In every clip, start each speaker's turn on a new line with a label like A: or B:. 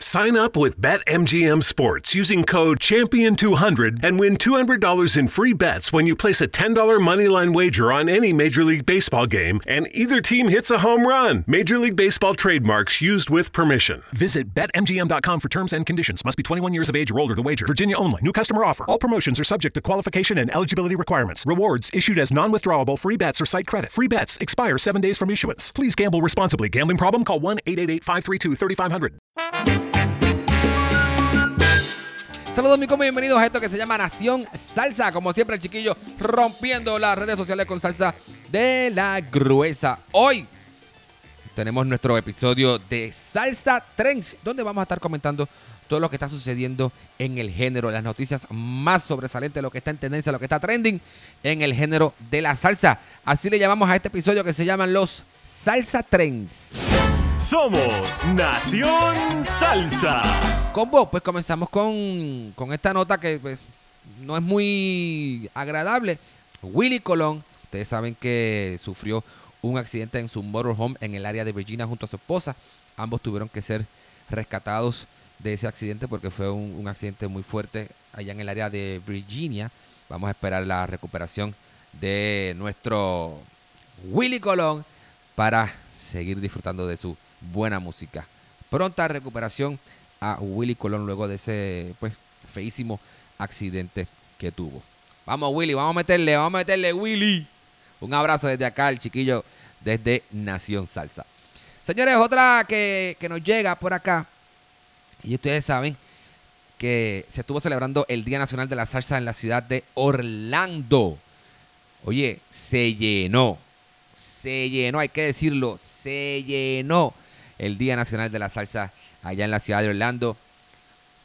A: Sign up with BetMGM Sports using code Champion200 and win $200 in free bets when you place a $10 moneyline wager on any Major League Baseball game and either team hits a home run. Major League Baseball trademarks used with permission.
B: Visit BetMGM.com for terms and conditions. Must be 21 years of age or older to wager. Virginia only. New customer offer. All promotions are subject to qualification and eligibility requirements. Rewards issued as non withdrawable free bets or site credit. Free bets expire seven days from issuance. Please gamble responsibly. Gambling problem? Call 1 888 532 3500.
C: Saludos, mi bienvenidos a esto que se llama Nación Salsa. Como siempre, el chiquillo rompiendo las redes sociales con salsa de la gruesa. Hoy tenemos nuestro episodio de Salsa Trends, donde vamos a estar comentando todo lo que está sucediendo en el género, las noticias más sobresalientes, lo que está en tendencia, lo que está trending en el género de la salsa. Así le llamamos a este episodio que se llaman los Salsa Trends.
A: Somos Nación Salsa.
C: Combo, pues comenzamos con, con esta nota que pues, no es muy agradable. Willy Colón, ustedes saben que sufrió un accidente en su motorhome en el área de Virginia junto a su esposa. Ambos tuvieron que ser rescatados de ese accidente porque fue un, un accidente muy fuerte allá en el área de Virginia. Vamos a esperar la recuperación de nuestro Willy Colón para seguir disfrutando de su buena música. Pronta recuperación a Willy Colón luego de ese pues feísimo accidente que tuvo. Vamos Willy, vamos a meterle, vamos a meterle Willy. Un abrazo desde acá, el chiquillo desde Nación Salsa. Señores, otra que, que nos llega por acá, y ustedes saben que se estuvo celebrando el Día Nacional de la Salsa en la ciudad de Orlando. Oye, se llenó, se llenó, hay que decirlo, se llenó el Día Nacional de la Salsa allá en la ciudad de Orlando.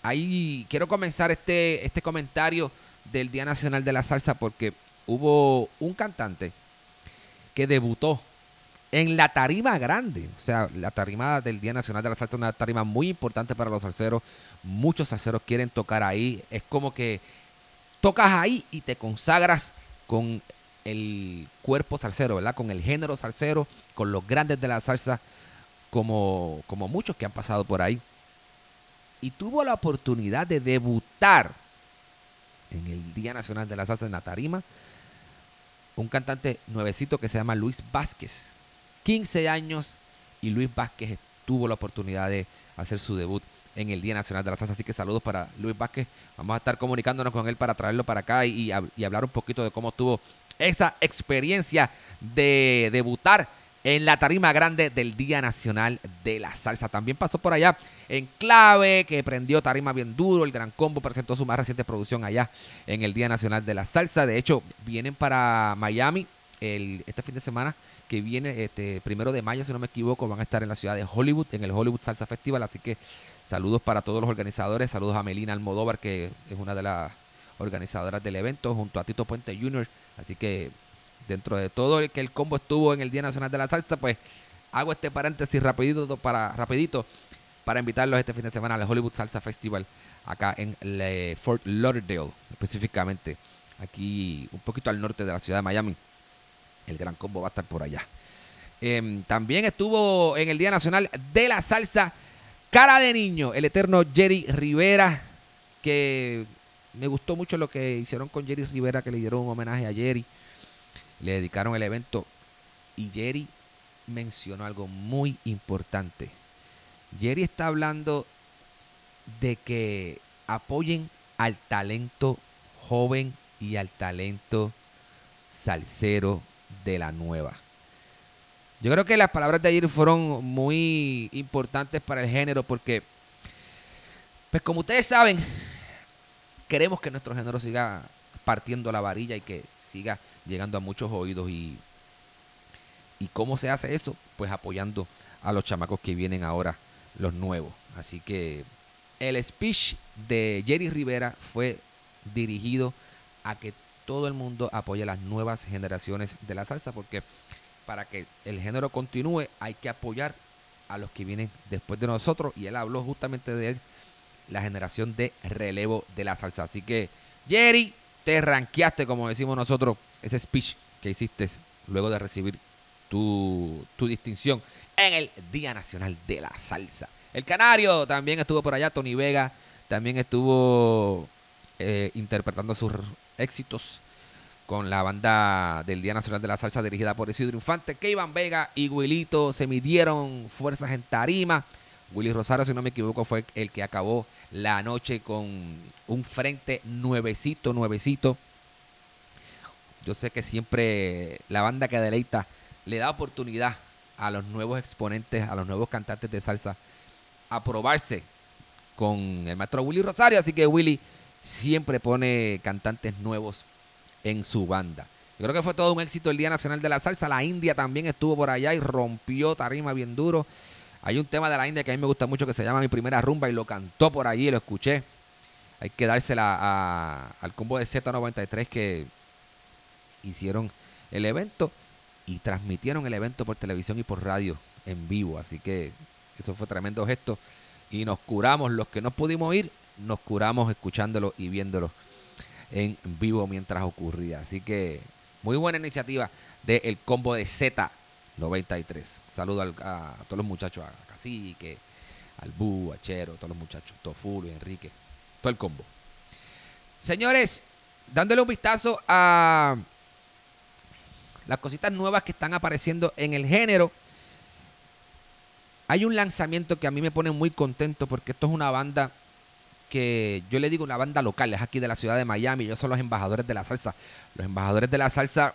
C: Ahí quiero comenzar este, este comentario del Día Nacional de la Salsa porque hubo un cantante que debutó en la tarima grande. O sea, la tarima del Día Nacional de la Salsa es una tarima muy importante para los salseros. Muchos salseros quieren tocar ahí. Es como que tocas ahí y te consagras con el cuerpo salsero, ¿verdad? Con el género salsero, con los grandes de la salsa como, como muchos que han pasado por ahí. Y tuvo la oportunidad de debutar en el Día Nacional de la Salsa en la Tarima un cantante nuevecito que se llama Luis Vázquez. 15 años y Luis Vázquez tuvo la oportunidad de hacer su debut en el Día Nacional de la Salsa. Así que saludos para Luis Vázquez. Vamos a estar comunicándonos con él para traerlo para acá y, y hablar un poquito de cómo tuvo esa experiencia de debutar en la tarima grande del Día Nacional de la Salsa. También pasó por allá en Clave, que prendió tarima bien duro. El Gran Combo presentó su más reciente producción allá en el Día Nacional de la Salsa. De hecho, vienen para Miami el, este fin de semana que viene, este primero de mayo, si no me equivoco, van a estar en la ciudad de Hollywood, en el Hollywood Salsa Festival. Así que saludos para todos los organizadores. Saludos a Melina Almodóvar, que es una de las organizadoras del evento, junto a Tito Puente Jr. Así que dentro de todo el que el combo estuvo en el Día Nacional de la Salsa, pues hago este paréntesis rapidito para, rapidito para invitarlos este fin de semana al Hollywood Salsa Festival acá en Fort Lauderdale, específicamente aquí un poquito al norte de la ciudad de Miami. El gran combo va a estar por allá. Em, también estuvo en el Día Nacional de la Salsa Cara de Niño, el eterno Jerry Rivera, que me gustó mucho lo que hicieron con Jerry Rivera, que le dieron un homenaje a Jerry le dedicaron el evento y Jerry mencionó algo muy importante. Jerry está hablando de que apoyen al talento joven y al talento salsero de la nueva. Yo creo que las palabras de Jerry fueron muy importantes para el género porque, pues como ustedes saben, queremos que nuestro género siga partiendo la varilla y que siga llegando a muchos oídos y, y cómo se hace eso, pues apoyando a los chamacos que vienen ahora, los nuevos. Así que el speech de Jerry Rivera fue dirigido a que todo el mundo apoye las nuevas generaciones de la salsa, porque para que el género continúe hay que apoyar a los que vienen después de nosotros. Y él habló justamente de la generación de relevo de la salsa. Así que, Jerry, te ranqueaste, como decimos nosotros, ese speech que hiciste luego de recibir tu, tu distinción en el Día Nacional de la Salsa. El Canario también estuvo por allá, Tony Vega también estuvo eh, interpretando sus éxitos con la banda del Día Nacional de la Salsa dirigida por Isidro Infante, que Vega y Wilito se midieron fuerzas en tarima. Willy Rosario, si no me equivoco, fue el que acabó la noche con un frente nuevecito, nuevecito. Yo sé que siempre la banda que deleita le da oportunidad a los nuevos exponentes, a los nuevos cantantes de salsa, a probarse con el maestro Willy Rosario. Así que Willy siempre pone cantantes nuevos en su banda. Yo creo que fue todo un éxito el Día Nacional de la Salsa. La India también estuvo por allá y rompió tarima bien duro. Hay un tema de la India que a mí me gusta mucho que se llama Mi Primera Rumba y lo cantó por allí, lo escuché. Hay que dársela al combo de Z93 que hicieron el evento y transmitieron el evento por televisión y por radio en vivo. Así que eso fue tremendo gesto. Y nos curamos, los que no pudimos ir, nos curamos escuchándolo y viéndolo en vivo mientras ocurría. Así que muy buena iniciativa del combo de Z93. Saludo a, todos los muchachos, a Cacique, al Bu, a Chero, a todos los muchachos, Tofulo, Enrique, todo el combo. Señores, dándole un vistazo a las cositas nuevas que están apareciendo en el género. Hay un lanzamiento que a mí me pone muy contento porque esto es una banda que yo le digo una banda local, es aquí de la ciudad de Miami, ellos son los embajadores de la salsa. Los embajadores de la salsa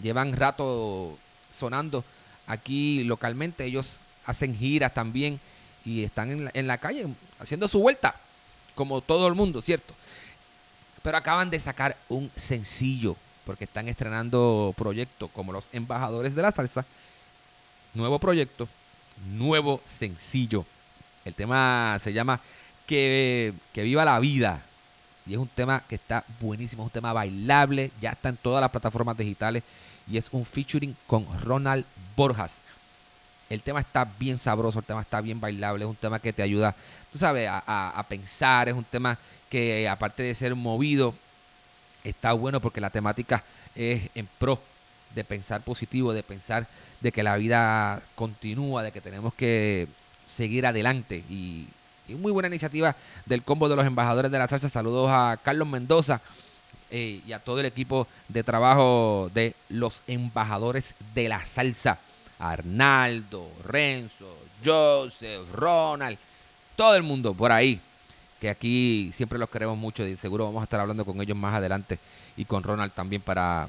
C: llevan rato sonando aquí localmente, ellos hacen giras también y están en la, en la calle haciendo su vuelta, como todo el mundo, ¿cierto? Pero acaban de sacar un sencillo, porque están estrenando proyectos como los embajadores de la salsa. Nuevo proyecto, nuevo sencillo. El tema se llama que, viva la vida. Y es un tema que está buenísimo, es un tema bailable, ya está en todas las plataformas digitales y es un featuring con Ronald Borjas. El tema está bien sabroso, el tema está bien bailable, es un tema que te ayuda, tú sabes, a, pensar, es un tema que aparte de ser movido, está bueno porque la temática es en pro de pensar positivo, de pensar de que la vida continúa, de que tenemos que seguir adelante y y muy buena iniciativa del combo de los embajadores de la salsa. Saludos a Carlos Mendoza eh, y a todo el equipo de trabajo de los embajadores de la salsa. Arnaldo, Renzo, Joseph, Ronald, todo el mundo por ahí. Que aquí siempre los queremos mucho y seguro vamos a estar hablando con ellos más adelante y con Ronald también para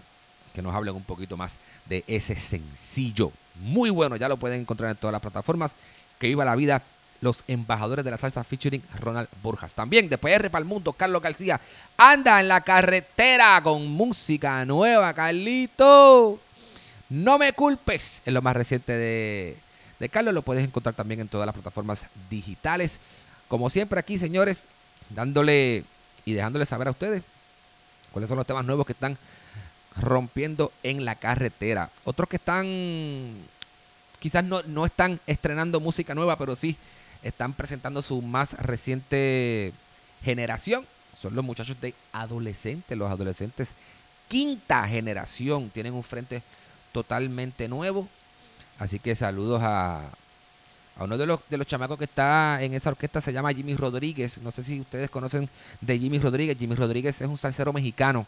C: que nos hablen un poquito más de ese sencillo. Muy bueno, ya lo pueden encontrar en todas las plataformas. Que viva la vida los embajadores de la salsa featuring Ronald Borjas. También de PR para el mundo, Carlos García anda en la carretera con música nueva, Carlito. No me culpes, es lo más reciente de, de Carlos. Lo puedes encontrar también en todas las plataformas digitales. Como siempre aquí, señores, dándole y dejándole saber a ustedes cuáles son los temas nuevos que están rompiendo en la carretera. Otros que están, quizás no, no están estrenando música nueva, pero sí están presentando su más reciente generación. Son los muchachos de adolescentes, los adolescentes quinta generación. Tienen un frente totalmente nuevo. Así que saludos a, a uno de los, de los chamacos que está en esa orquesta, se llama Jimmy Rodríguez. No sé si ustedes conocen de Jimmy Rodríguez. Jimmy Rodríguez es un salsero mexicano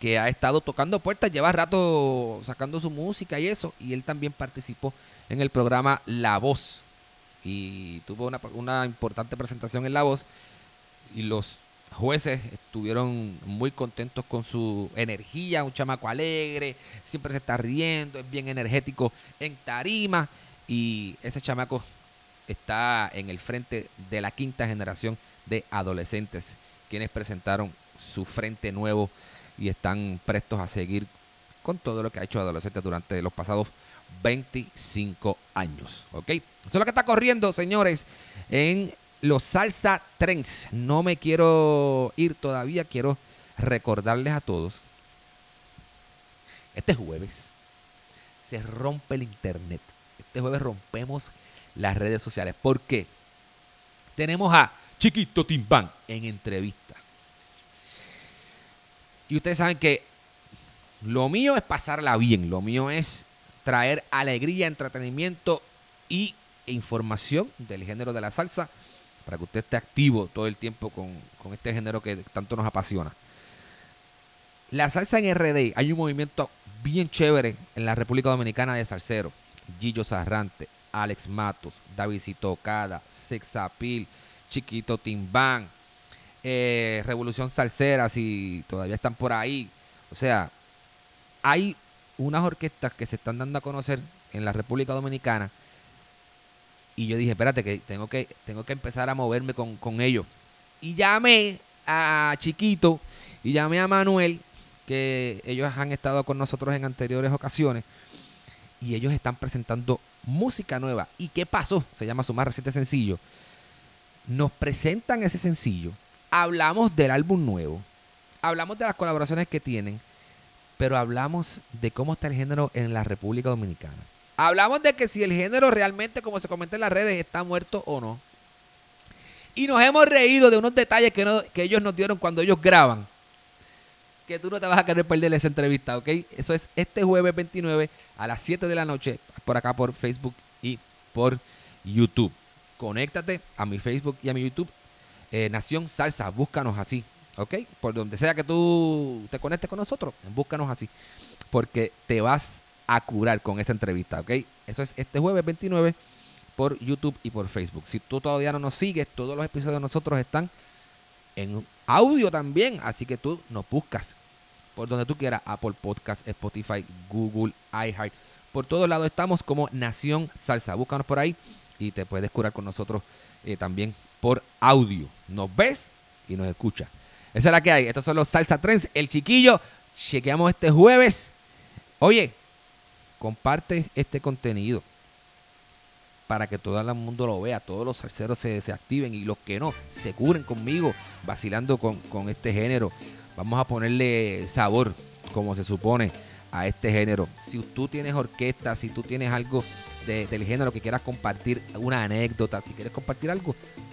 C: que ha estado tocando puertas, lleva rato sacando su música y eso. Y él también participó en el programa La Voz y tuvo una, importante presentación en La Voz y los jueces estuvieron muy contentos con su energía, un chamaco alegre, siempre se está riendo, es bien energético en tarima y ese chamaco está en el frente de la quinta generación de adolescentes quienes presentaron su frente nuevo y están prestos a seguir con todo lo que ha hecho adolescentes durante los pasados 25 años. ¿Ok? Eso es lo que está corriendo, señores, en los Salsa Trends. No me quiero ir todavía, quiero recordarles a todos. Este jueves se rompe el internet. Este jueves rompemos las redes sociales. ¿Por qué? Tenemos a Chiquito Timbán en entrevista. Y ustedes saben que lo mío es pasarla bien. Lo mío es traer alegría, entretenimiento y información del género de la salsa para que usted esté activo todo el tiempo con, este género que tanto nos apasiona. La salsa en RD, hay un movimiento bien chévere en la República Dominicana de salsero. Gillo Sarrante, Alex Matos, Davidito Cada, Sexapil, Chiquito Timbán, eh, Revolución Salsera, si todavía están por ahí. O sea, hay unas orquestas que se están dando a conocer en la República Dominicana y yo dije, espérate, que tengo que, tengo que empezar a moverme con, con ellos. Y llamé a Chiquito y llamé a Manuel, que ellos han estado con nosotros en anteriores ocasiones. Y ellos están presentando música nueva. ¿Y qué pasó? Se llama su más reciente sencillo. Nos presentan ese sencillo. Hablamos del álbum nuevo. Hablamos de las colaboraciones que tienen. Pero hablamos de cómo está el género en la República Dominicana. Hablamos de que si el género realmente, como se comenta en las redes, está muerto o no. Y nos hemos reído de unos detalles que, ellos nos dieron cuando ellos graban. Que tú no te vas a querer perder esa entrevista, ¿ok? Eso es este jueves 29 a las 7 de la noche, por acá por Facebook y por YouTube. Conéctate a mi Facebook y a mi YouTube. Eh, Nación Salsa, búscanos así, ¿ok? Por donde sea que tú te conectes con nosotros, búscanos así. Porque te vas a curar con esa entrevista, ¿ok? Eso es este jueves 29 por YouTube y por Facebook. Si tú todavía no nos sigues, todos los episodios de nosotros están en audio también, así que tú nos buscas por donde tú quieras, Apple Podcast, Spotify, Google, iHeart. Por todos lados estamos como Nación Salsa. Búscanos por ahí y te puedes curar con nosotros eh, también por audio. Nos ves y nos escucha. Esa es la que hay. Estos son los Salsa Trends. El chiquillo. Chequeamos este jueves. Oye, comparte este contenido para que todo el mundo lo vea, todos los salseros se, activen y los que no, se curen conmigo vacilando con, este género. Vamos a ponerle sabor, como se supone, a este género. Si tú tienes orquesta, si tú tienes algo del género que quieras compartir, una anécdota, si quieres compartir algo,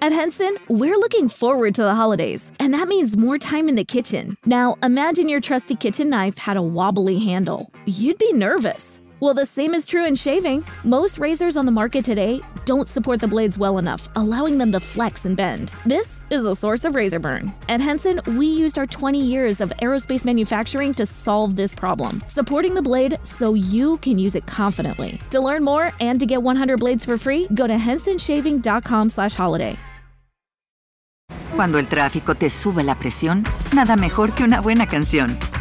D: At Henson, we're looking forward to the holidays, and that means more time in the kitchen. Now, imagine your trusty kitchen knife had a wobbly handle. You'd be nervous. Well, the same is true in shaving. Most razors on the market today don't support the blades well enough, allowing them to flex and bend. This is a source of razor burn. At Henson, we used our 20 years of aerospace manufacturing to solve this problem, supporting the blade so you can use it confidently. To learn more and to get 100 blades for free, go to hensonshaving.com/holiday.
E: Cuando el tráfico te sube la presión, nada mejor que una buena canción.